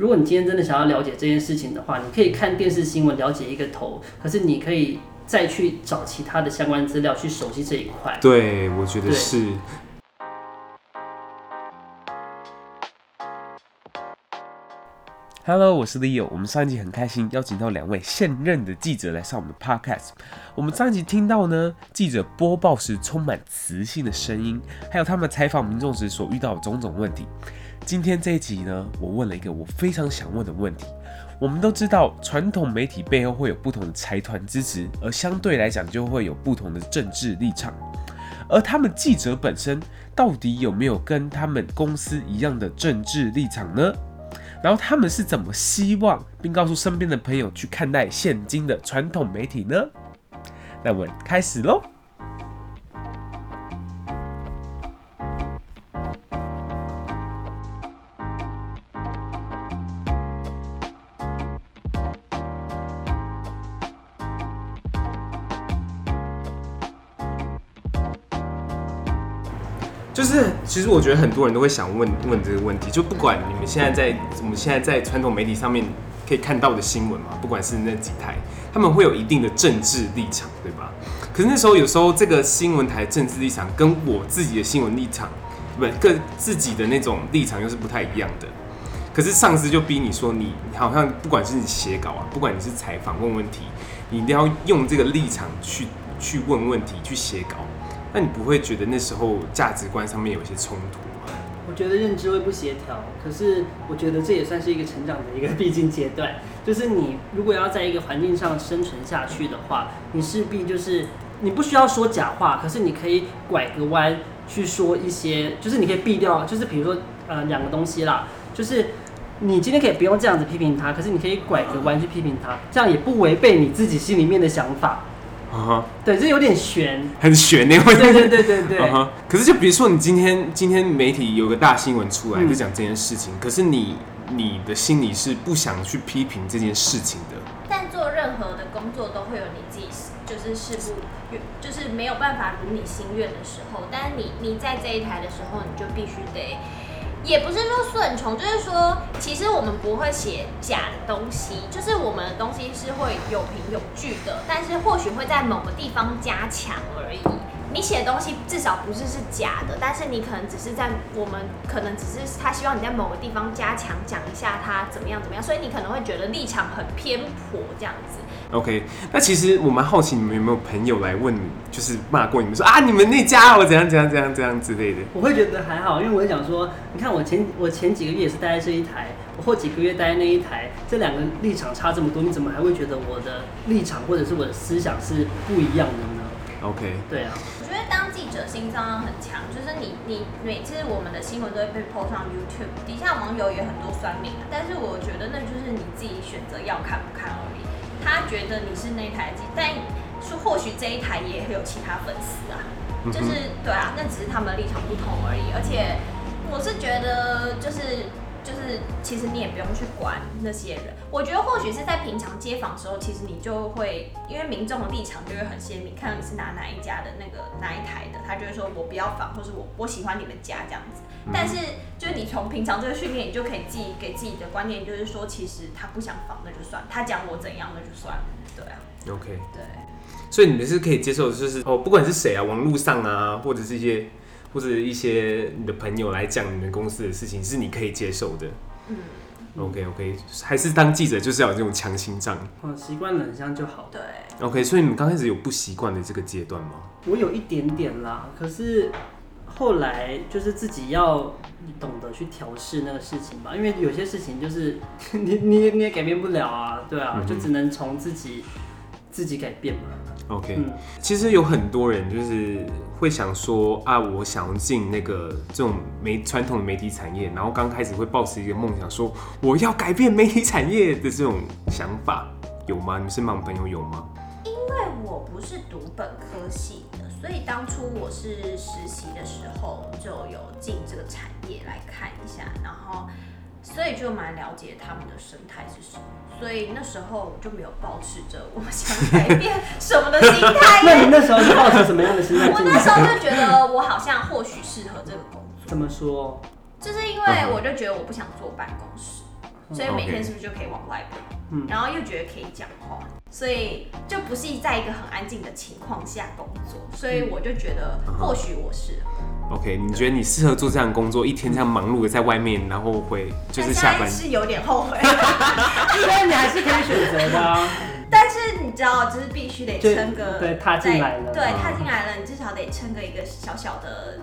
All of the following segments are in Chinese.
如果你今天真的想要了解这件事情的话，你可以看电视新闻了解一个头，可是你可以再去找其他的相关资料去熟悉这一块。对，我觉得是。Hello，我是 Leo。我们上一集很开心邀请到两位现任的记者来上我们的 Podcast。我们上一集听到呢，记者播报时充满磁性的声音，还有他们采访民众时所遇到的种种问题。今天这一集呢，我问了一个我非常想问的问题。我们都知道，传统媒体背后会有不同的财团支持，而相对来讲就会有不同的政治立场。而他们记者本身到底有没有跟他们公司一样的政治立场呢？然后他们是怎么希望并告诉身边的朋友去看待现今的传统媒体呢？那我们开始喽。其实我觉得很多人都会想问问这个问题，就不管你们现在在我们现在在传统媒体上面可以看到的新闻嘛，不管是那几台，他们会有一定的政治立场，对吧？可是那时候有时候这个新闻台政治立场跟我自己的新闻立场，不，跟自己的那种立场又是不太一样的。可是上司就逼你说，你好像不管是你写稿啊，不管你是采访问问题，你一定要用这个立场去去问问题，去写稿。那你不会觉得那时候价值观上面有一些冲突吗？我觉得认知会不协调，可是我觉得这也算是一个成长的一个必经阶段。就是你如果要在一个环境上生存下去的话，你势必就是你不需要说假话，可是你可以拐个弯去说一些，就是你可以避掉，就是比如说呃两个东西啦，就是你今天可以不用这样子批评他，可是你可以拐个弯去批评他，这样也不违背你自己心里面的想法。啊哈，对，这有点悬，很悬那会。对对对对对。Uh huh. 可是就比如说，你今天今天媒体有个大新闻出来，就讲这件事情，嗯、可是你你的心里是不想去批评这件事情的。但做任何的工作都会有你自己就是事不，就是没有办法如你心愿的时候。但是你你在这一台的时候，你就必须得。也不是说顺从，就是说，其实我们不会写假的东西，就是我们的东西是会有凭有据的，但是或许会在某个地方加强而已。你写的东西至少不是是假的，但是你可能只是在我们可能只是他希望你在某个地方加强讲一下他怎么样怎么样，所以你可能会觉得立场很偏颇这样子。OK，那其实我蛮好奇你们有没有朋友来问你，就是骂过你们说啊，你们那家我怎样怎样怎样怎样之类的。我会觉得还好，因为我会讲说，你看我前我前几个月也是待在这一台，我后几个月待在那一台，这两个立场差这么多，你怎么还会觉得我的立场或者是我的思想是不一样的呢？OK，对啊。我觉得当记者心脏很强，就是你你每次我们的新闻都会被 po 上 YouTube，底下网友也很多酸民，但是我觉得那就是你自己选择要看不看而已。他觉得你是那台机，但说或许这一台也会有其他粉丝啊，就是对啊，那只是他们的立场不同而已。而且我是觉得，就是就是，其实你也不用去管那些人。我觉得或许是在平常街访的时候，其实你就会因为民众的立场就会很鲜明，看到你是拿哪一家的那个哪一台的，他就会说我不要访，或是我我喜欢你们家这样子。但是就是你从平常这个训练，你就可以自己给自己的观念，就是说其实他不想防那就算，他讲我怎样那就算，对啊。OK。对。所以你们是可以接受，就是哦，不管是谁啊，网络上啊，或者是一些或者一些你的朋友来讲你们公司的事情，是你可以接受的。嗯。OK OK，还是当记者就是要有这种强心脏。哦，习惯了这样就好。对。OK，所以你们刚开始有不习惯的这个阶段吗？我有一点点啦，可是。后来就是自己要懂得去调试那个事情吧，因为有些事情就是 你你你也改变不了啊，对啊，嗯、就只能从自己自己改变嘛。OK，、嗯、其实有很多人就是会想说啊，我想要进那个这种媒传统的媒体产业，然后刚开始会抱持一个梦想，说我要改变媒体产业的这种想法，有吗？你们身旁朋友有吗？因为我不是读本科系。所以当初我是实习的时候，就有进这个产业来看一下，然后所以就蛮了解他们的生态是什么。所以那时候就没有抱持着我想改变什么的心态。那你那时候是抱持什么样的心态？我那时候就觉得我好像或许适合这个工作。怎么说？就是因为我就觉得我不想坐办公室。所以每天是不是就可以往外跑？嗯，然后又觉得可以讲话，所以就不是在一个很安静的情况下工作，所以我就觉得或许我适合。OK，你觉得你适合做这样的工作，一天这样忙碌的在外面，然后会就是下班是有点后悔，虽然你还是可以选择的啊。但是你知道，就是必须得撑个对踏进来了，对踏进来了，你至少得撑个一个小小的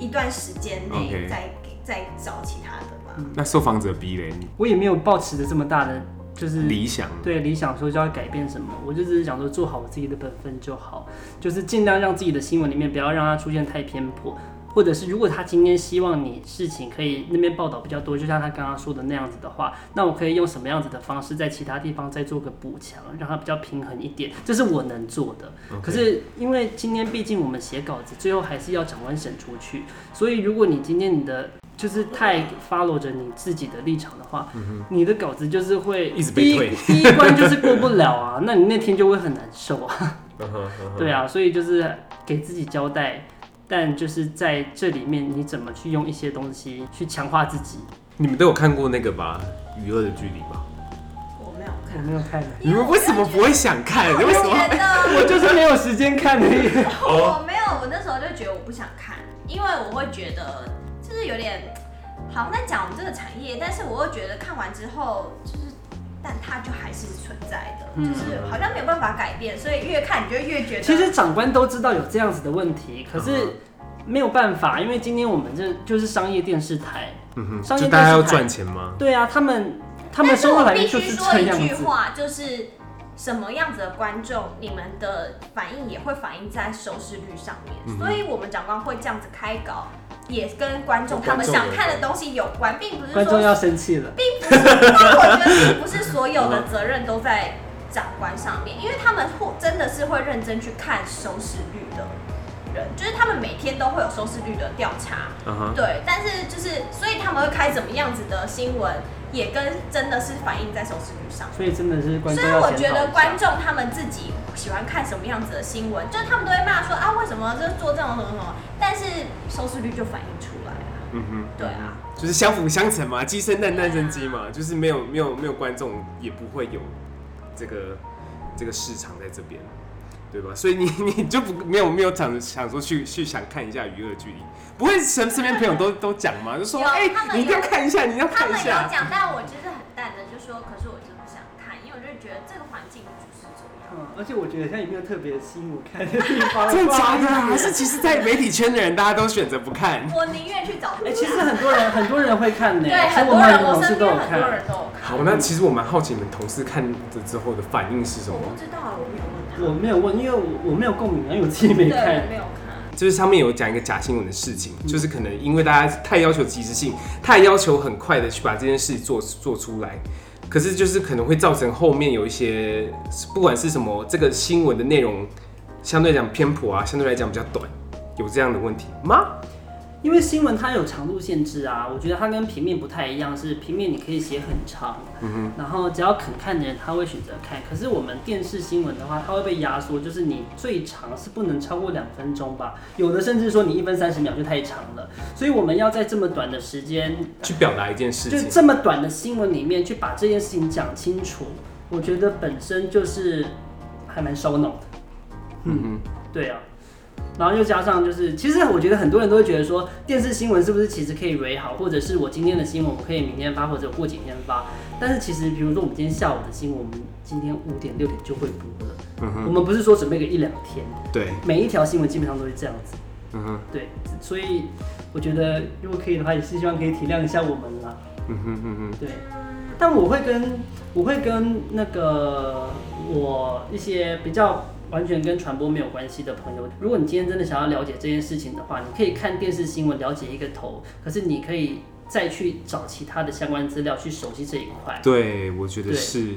一段时间内，再再找其他的那受访者逼嘞，我也没有抱持着这么大的就是理想，对理想说就要改变什么，我就只是想说做好我自己的本分就好，就是尽量让自己的新闻里面不要让它出现太偏颇。或者是如果他今天希望你事情可以那边报道比较多，就像他刚刚说的那样子的话，那我可以用什么样子的方式在其他地方再做个补强，让它比较平衡一点，这是我能做的。可是因为今天毕竟我们写稿子，最后还是要长官审出去，所以如果你今天你的就是太 follow 着你自己的立场的话，嗯、你的稿子就是会一直被退，第一关就是过不了啊，那你那天就会很难受啊。对啊，所以就是给自己交代。但就是在这里面，你怎么去用一些东西去强化自己？你们都有看过那个吧，《娱乐的距离》吗？我没有看，我没有看。你们为什么不会想看？为什么？我就是没有时间看而已。我没有，我那时候就觉得我不想看，因为我会觉得就是有点好像在讲我们这个产业，但是我又觉得看完之后就是。但它就还是存在的，就是好像没有办法改变，所以越看你就越觉得。其实长官都知道有这样子的问题，可是没有办法，因为今天我们这就是商业电视台，嗯哼，商业电视台，要赚钱吗？对啊，他们他们生活来源就是这样子。但是我必须说一句话，就是什么样子的观众，你们的反应也会反映在收视率上面，所以我们长官会这样子开稿。也跟观众他们想看的东西有关，并不是说观众要生气了，并不是。但我觉得并不是所有的责任都在长官上面，因为他们会真的是会认真去看收视率的人，就是他们每天都会有收视率的调查，对。但是就是，所以他们会开怎么样子的新闻，也跟真的是反映在收视率上。所以真的是观众。所以我觉得观众他们自己喜欢看什么样子的新闻，就是他们都会骂说啊，为什么就是做这种什么什么，但是收视率就反映出来了。嗯哼，对啊，就是相辅相成嘛，鸡生蛋，蛋生鸡嘛，就是没有没有没有观众，也不会有这个这个市场在这边，对吧？所以你 你就不没有没有想想说去去想看一下《娱乐距离》，不会身身边朋友都 都讲吗？就说哎、欸，你一定要看一下，你要看一下。他们有讲，但我就是很淡的，就说，可是我真的想看，因为我就觉得这个环境。嗯，而且我觉得像有没有特别吸引我看的地方？真的假的？还是其实，在媒体圈的人，大家都选择不看。我宁愿去找。哎、欸，其实很多人很多人会看的。对，很多人我身边很多人都有看。好，那其实我蛮好奇你们同事看了之后的反应是什么？我不知道，我没有问。我没有问，因为我我没有共鸣，因为我自己没看。没有看。就是上面有讲一个假新闻的事情，嗯、就是可能因为大家太要求及时性，太要求很快的去把这件事做做出来。可是就是可能会造成后面有一些，不管是什么，这个新闻的内容相对来讲偏颇啊，相对来讲比较短，有这样的问题吗？因为新闻它有长度限制啊，我觉得它跟平面不太一样，是平面你可以写很长，然后只要肯看的人他会选择看。可是我们电视新闻的话，它会被压缩，就是你最长是不能超过两分钟吧，有的甚至说你一分三十秒就太长了，所以我们要在这么短的时间去表达一件事情，就这么短的新闻里面去把这件事情讲清楚，我觉得本身就是还蛮烧脑的，嗯哼，对啊。然后又加上就是，其实我觉得很多人都会觉得说，电视新闻是不是其实可以 re 好，或者是我今天的新闻我可以明天发，或者过几天发。但是其实，比如说我们今天下午的新闻，我们今天五点六点就会播了。嗯哼。我们不是说准备个一两天。对。每一条新闻基本上都是这样子。嗯哼。对，所以我觉得如果可以的话，也是希望可以体谅一下我们啦。嗯哼嗯哼。对。但我会跟我会跟那个我一些比较。完全跟传播没有关系的朋友，如果你今天真的想要了解这件事情的话，你可以看电视新闻了解一个头，可是你可以再去找其他的相关资料去熟悉这一块。对，我觉得是。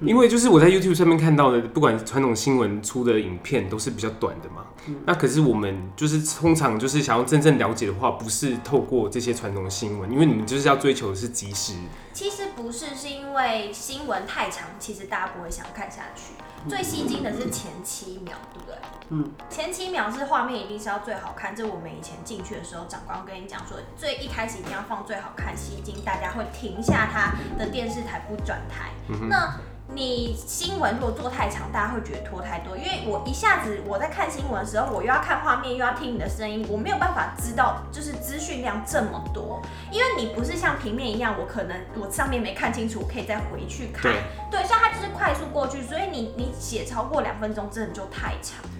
因为就是我在 YouTube 上面看到的，不管传统新闻出的影片都是比较短的嘛。嗯、那可是我们就是通常就是想要真正了解的话，不是透过这些传统新闻，因为你们就是要追求的是及时。其实不是，是因为新闻太长，其实大家不会想看下去。最吸睛的是前七秒，对不对？嗯，前七秒是画面一定是要最好看。这我们以前进去的时候，长官跟你讲说，最一开始一定要放最好看，吸睛，大家会停下他的电视台不转台。嗯、那你新闻如果做太长，大家会觉得拖太多。因为我一下子我在看新闻的时候，我又要看画面，又要听你的声音，我没有办法知道就是资讯量这么多。因为你不是像平面一样，我可能我上面没看清楚，我可以再回去看。对，对，像它就是快速过去，所以你你写超过两分钟，真的就太长了。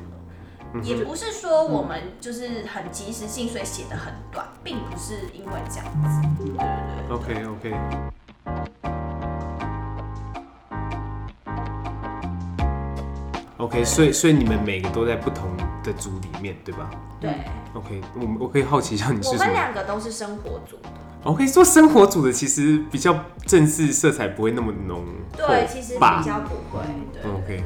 嗯、也不是说我们就是很及时性，所以写的很短，并不是因为这样子。对对对。OK OK。OK，所以所以你们每个都在不同的组里面，对吧？对。OK，我我可以好奇一下你是什么？我们两个都是生活组的。OK，做生活组的其实比较正式色彩不会那么浓。对，其实比较不会。对。OK，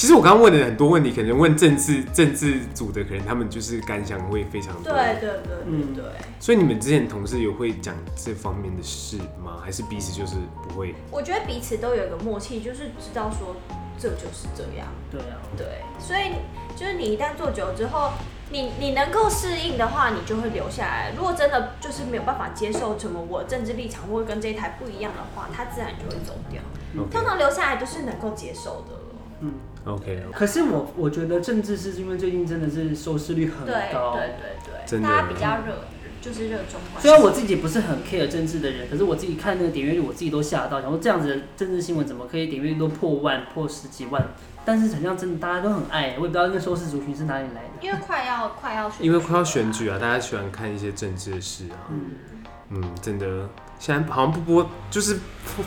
其实我刚刚问的很多问题，可能问政治政治组的，可能他们就是感想会非常多。对对对对对。所以你们之前同事有会讲这方面的事吗？还是彼此就是不会？我觉得彼此都有一个默契，就是知道说。这就是这样，对啊，对，所以就是你一旦做久之后，你你能够适应的话，你就会留下来。如果真的就是没有办法接受什么我政治立场会跟这一台不一样的话，他自然就会走掉。通常留下来都是能够接受的。嗯，OK。可是我我觉得政治是因为最近真的是收视率很高，对对对对，大家比较热。就是热衷。虽然我自己不是很 care 政治的人，可是我自己看那个点阅率，我自己都吓到，然后这样子的政治新闻怎么可以点阅率都破万、破十几万？但是好像真的大家都很爱，我也不知道那个收视族群是哪里来的。因为快要快要选，因为快要选举啊，大家喜欢看一些政治的事啊。嗯嗯，真的，现在好像不播，就是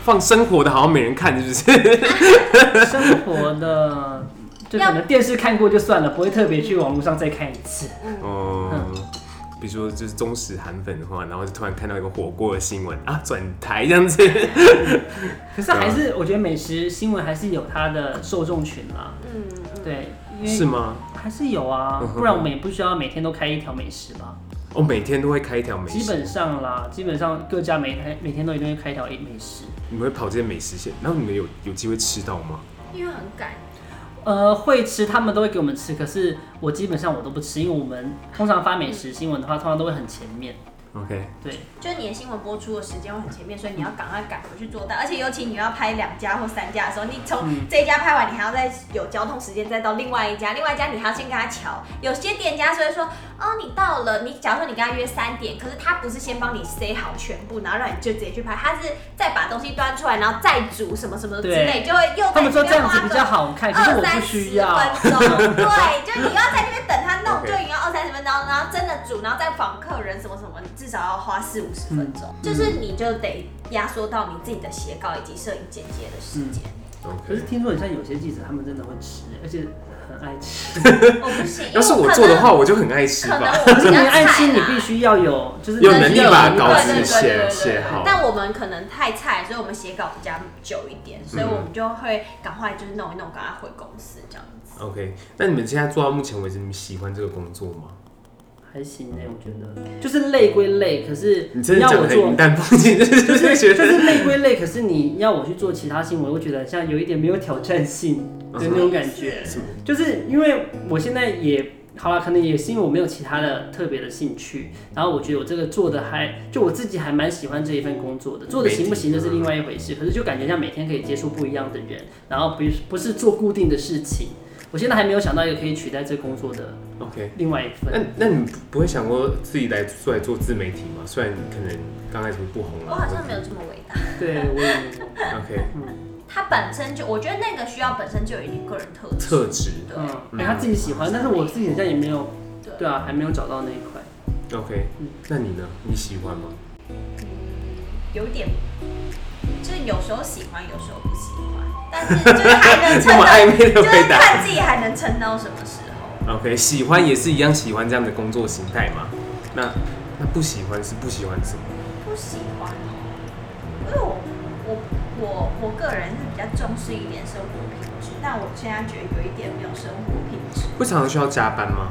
放生活的，好像没人看，是不是？生活的，就可能电视看过就算了，不会特别去网络上再看一次。哦、嗯。嗯比如说，就是忠实韩粉的话，然后就突然看到一个火锅的新闻啊，转台这样子。可是还是我觉得美食新闻还是有它的受众群啦。嗯，对，是吗？还是有啊，不然我们也不需要每天都开一条美食吧。哦，每天都会开一条美食。基本上啦，基本上各家每天每天都一定会开一条美食。你们会跑这些美食线，然后你们有有机会吃到吗？因为很赶。呃，会吃，他们都会给我们吃，可是我基本上我都不吃，因为我们通常发美食新闻的话，通常都会很前面。OK，对，就是你的新闻播出的时间会很前面，所以你要赶快赶回去做到，而且尤其你要拍两家或三家的时候，你从这一家拍完，你还要再有交通时间再到另外一家，另外一家你还要先跟他瞧。有些店家所以说，哦，你到了，你假如说你跟他约三点，可是他不是先帮你塞好全部，然后让你就直接去拍，他是再把东西端出来，然后再煮什么什么之类，就会又在他们说这样子比较好看，可是我不需要。二三十分钟，对，就你要在的煮，然后再访客人什么什么。至少要花四五十分钟，嗯、就是你就得压缩到你自己的写稿以及摄影剪接的时间。嗯 okay. 可是听说很像有些记者，他们真的会吃，而且很爱吃。我不行，要是我做的话，我就很爱吃吧。可是你爱吃，你必须要有，就是有能力把稿子写写好。但我们可能太菜，所以我们写稿比较久一点，所以我们就会赶快就是弄一弄，赶快回公司这样子。OK，那你们现在做到目前为止，你们喜欢这个工作吗？还行呢，我觉得就是累归累，可是你要我做，就是就是累归累，可是你要我去做其他新闻，我觉得像有一点没有挑战性的那种感觉，就是因为我现在也好了，可能也是因为我没有其他的特别的兴趣，然后我觉得我这个做的还就我自己还蛮喜欢这一份工作的，做的行不行那是另外一回事，可是就感觉像每天可以接触不一样的人，然后不不是做固定的事情。我现在还没有想到一个可以取代这工作的 OK 另外一份。那那你不会想过自己来出来做自媒体吗？虽然可能刚开始不红了。我好像没有这么伟大。对，我也没有。OK，嗯，他本身就，我觉得那个需要本身就有一点个人特质。特质。嗯，哎，他自己喜欢，但是我自己好像也没有。对啊，还没有找到那一块。OK，那你呢？你喜欢吗？嗯，有点，就是有时候喜欢，有时候不喜欢。但是就是还能撑到，就是看自己还能撑到什么时候。OK，喜欢也是一样喜欢这样的工作形态嘛？那那不喜欢是不喜欢什么？不喜欢哦，因为我我我我个人是比较重视一点生活品质，但我现在觉得有一点没有生活品质。会常常需要加班吗？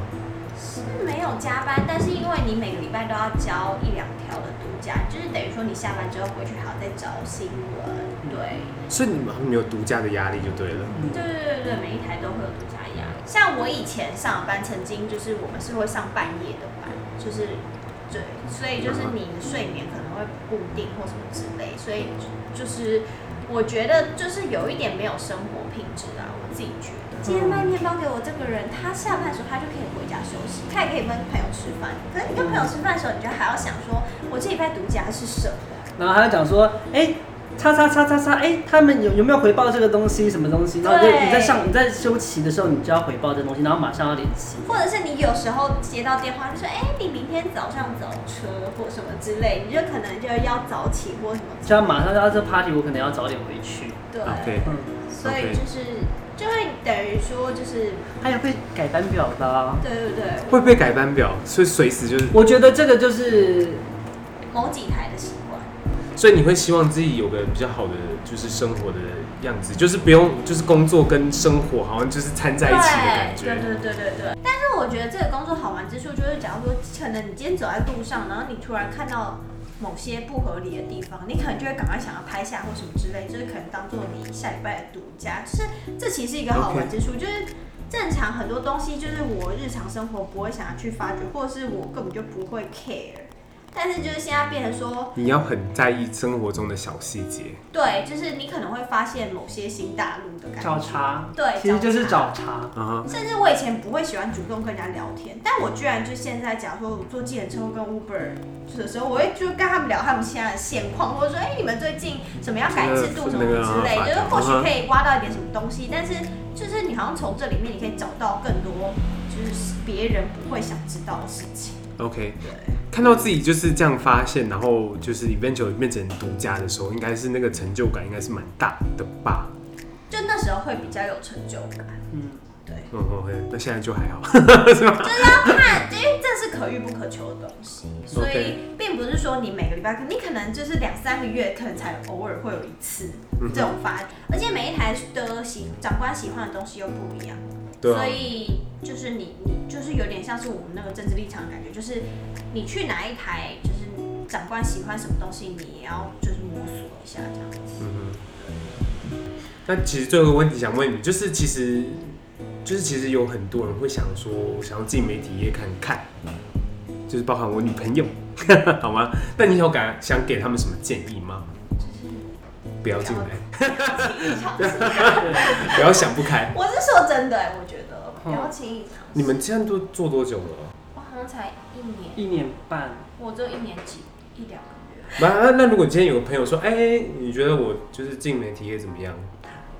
是没有加班，但是因为你每个礼拜都要交一两条的独家，就是等于说你下班之后回去还要再找新闻，对。所以你们没有独家的压力就对了。对对对对，每一台都会有独家压力。像我以前上班，曾经就是我们是会上半夜的班，就是对，所以就是你的睡眠可能会不固定或什么之类，所以就是。我觉得就是有一点没有生活品质啊，我自己觉得。今天卖面包给我这个人，他下班的时候他就可以回家休息，他也可以跟朋友吃饭。可是你跟朋友吃饭的时候，你就还要想说，我这礼拜独家是什么？然后还要讲说，哎、欸。叉叉叉叉叉，哎、欸，他们有有没有回报这个东西？什么东西？然后你在上你在休息的时候，你就要回报这个东西，然后马上要联系。或者是你有时候接到电话，就说，哎、欸，你明天早上早车或什么之类，你就可能就要早起或什么。就要马上要这 party，我可能要早点回去。对，okay. 嗯，所以就是就会等于说就是还有会改班表的、啊。对对对。会不会改班表？所以随时就是。我觉得这个就是某几台的习惯。所以你会希望自己有个比较好的就是生活的样子，就是不用就是工作跟生活好像就是掺在一起的感觉。对对对对对。但是我觉得这个工作好玩之处就是，假如说可能你今天走在路上，然后你突然看到某些不合理的地方，你可能就会赶快想要拍下或什么之类，就是可能当做你下礼拜的独家。就是这其实是一个好玩之处就是正常很多东西就是我日常生活不会想要去发掘，或者是我根本就不会 care。但是就是现在变成说，你要很在意生活中的小细节。对，就是你可能会发现某些新大陆的感觉。找茬。对，其实就是找茬。Uh-huh. 甚至我以前不会喜欢主动跟人家聊天，但我居然就现在，假如说我坐计程车跟 Uber 的时候，我会就跟他们聊他们现在的现况，或者说，哎、欸，你们最近怎么样改制度什么之类，就是或许可以挖到一点什么东西。但是就是你好像从这里面你可以找到更多，就是别人不会想知道的事情。OK，对。看到自己就是这样发现，然后就是 eventually 变成独家的时候，应该是那个成就感应该是蛮大的吧？就那时候会比较有成就感。嗯，对。嗯，OK，那现在就还好，是吗？就是要看，因为这是可遇不可求的东西，所以并不是说你每个礼拜，你可能就是两三个月，可能才偶尔会有一次这种发，而且每一台的喜长官喜欢的东西又不一样。所以就是你，你就是有点像是我们那个政治立场的感觉，就是你去哪一台，就是长官喜欢什么东西，你也要就是摸索一下这样子。嗯哼。那其实最后一个问题想问你，就是其实就是其实有很多人会想说，想要进媒体业看看，就是包含我女朋友，好吗？那你有敢想给他们什么建议吗？不要进来。不要想不开。我是说真的，我觉得不要轻易尝试。你们这样都做多久了？我好像才一年，一年半。我只有一年几一两个月。那那如果今天有个朋友说，哎、欸，你觉得我就是进媒体业怎么样？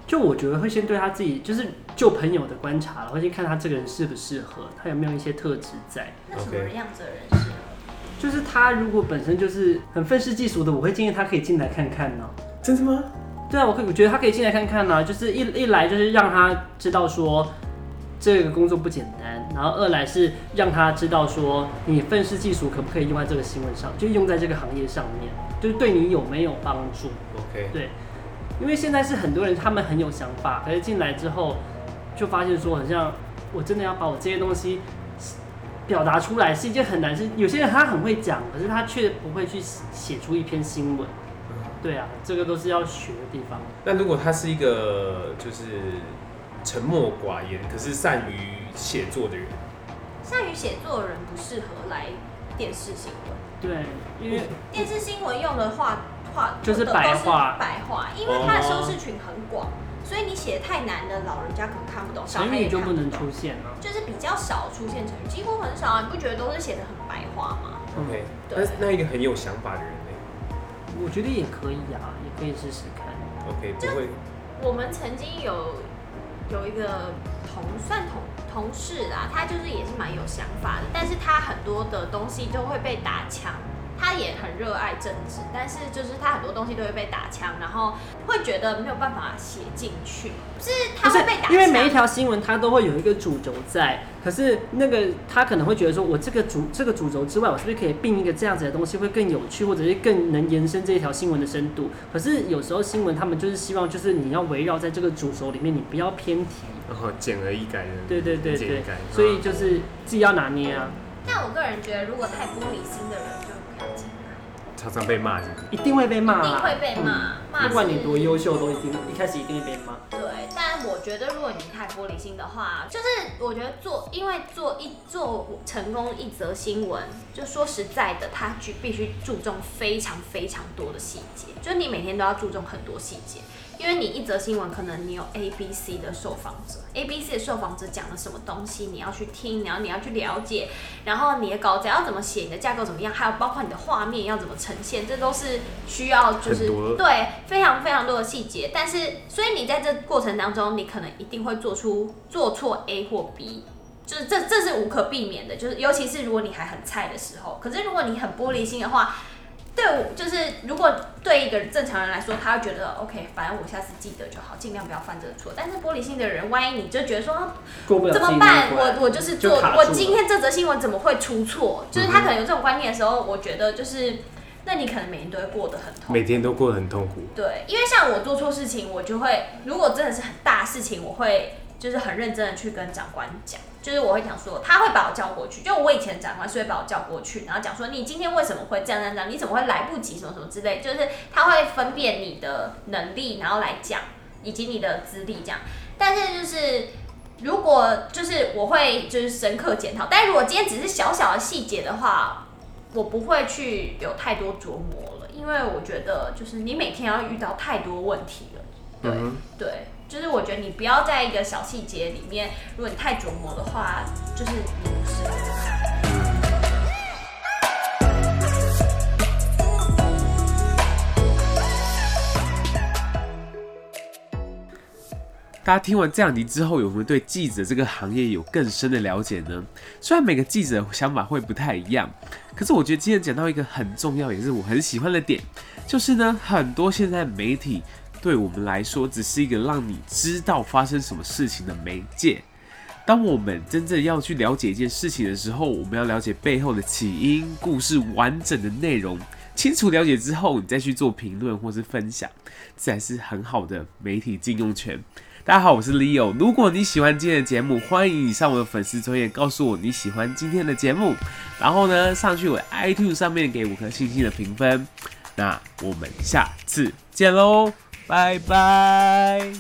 就我觉得会先对他自己，就是就朋友的观察了，会先看他这个人适不适合，他有没有一些特质在。那什么样子的人适合？就是他如果本身就是很愤世嫉俗的，我会建议他可以进来看看呢。真的吗？对啊，我可以，我觉得他可以进来看看呢、啊，就是一一来就是让他知道说这个工作不简单，然后二来是让他知道说你愤世技术可不可以用在这个新闻上，就用在这个行业上面，就是对你有没有帮助？OK，对，因为现在是很多人他们很有想法，可是进来之后就发现说，好像我真的要把我这些东西表达出来是一件很难事，有些人他很会讲，可是他却不会去写出一篇新闻。对啊，这个都是要学的地方。那如果他是一个就是沉默寡言，可是善于写作的人，善于写作的人不适合来电视新闻。对，因为电视新闻用的话话就是白话，白话，因为它的收视群很广，所以你写的太难的，老人家可能看不懂。成语就不能出现了，就是比较少出现成语，几乎很少啊。你不觉得都是写的很白话吗？OK，对，那那一个很有想法的人。我觉得也可以啊，也可以试试看。OK，不会。我们曾经有有一个同算同同事啦，他就是也是蛮有想法的，但是他很多的东西都会被打枪，他也很热爱政治，但是就是他很多东西都会被打枪，然后会觉得没有办法写进去，是他会被打枪。因为每一条新闻它都会有一个主轴在，可是那个他可能会觉得说，我这个主这个主轴之外，我是不是可以并一个这样子的东西会更有趣，或者是更能延伸这一条新闻的深度？可是有时候新闻他们就是希望，就是你要围绕在这个主轴里面，你不要偏题，然后简而易改的。对对对对，所以就是自己要拿捏啊。但我个人觉得，如果太玻璃心的人常常被骂，一定会被骂，一定会被骂。不管你多优秀，都一定一开始一定会被骂。对，但我觉得如果你太玻璃心的话，就是我觉得做，因为做一做成功一则新闻，就说实在的，他必必须注重非常非常多的细节，就是你每天都要注重很多细节。因为你一则新闻，可能你有 A、B、C 的受访者，A、B、C 的受访者讲了什么东西，你要去听，然后你要去了解，然后你的稿子要怎么写，你的架构怎么样，还有包括你的画面要怎么呈现，这都是需要就是对非常非常多的细节。但是，所以你在这过程当中，你可能一定会做出做错 A 或 B，就是这这是无可避免的，就是尤其是如果你还很菜的时候。可是如果你很玻璃心的话，对，就是如果对一个正常人来说，他会觉得 OK，反正我下次记得就好，尽量不要犯这个错。但是玻璃心的人，万一你就觉得说怎么办？我我就是做，我今天这则新闻怎么会出错？就是他可能有这种观念的时候，我觉得就是，那你可能每天都会过得很痛苦，每天都过得很痛苦。对，因为像我做错事情，我就会，如果真的是很大事情，我会。就是很认真的去跟长官讲，就是我会讲说，他会把我叫过去，就我以前长官是会把我叫过去，然后讲说你今天为什么会这样这样这样，你怎么会来不及什么什么之类，就是他会分辨你的能力，然后来讲以及你的资历这样。但是就是如果就是我会就是深刻检讨，但是如果今天只是小小的细节的话，我不会去有太多琢磨了，因为我觉得就是你每天要遇到太多问题了，对、嗯、对。就是我觉得你不要在一个小细节里面，如果你太琢磨的话，就是你不适合。大家听完这两集之后，有没有对记者这个行业有更深的了解呢？虽然每个记者想法会不太一样，可是我觉得今天讲到一个很重要，也是我很喜欢的点，就是呢，很多现在媒体。对我们来说，只是一个让你知道发生什么事情的媒介。当我们真正要去了解一件事情的时候，我们要了解背后的起因、故事完整的内容。清楚了解之后，你再去做评论或是分享，这才是很好的媒体禁用权。大家好，我是 Leo。如果你喜欢今天的节目，欢迎你上我的粉丝专页告诉我你喜欢今天的节目，然后呢，上去我 iTune 上面给五颗星星的评分。那我们下次见喽！拜拜。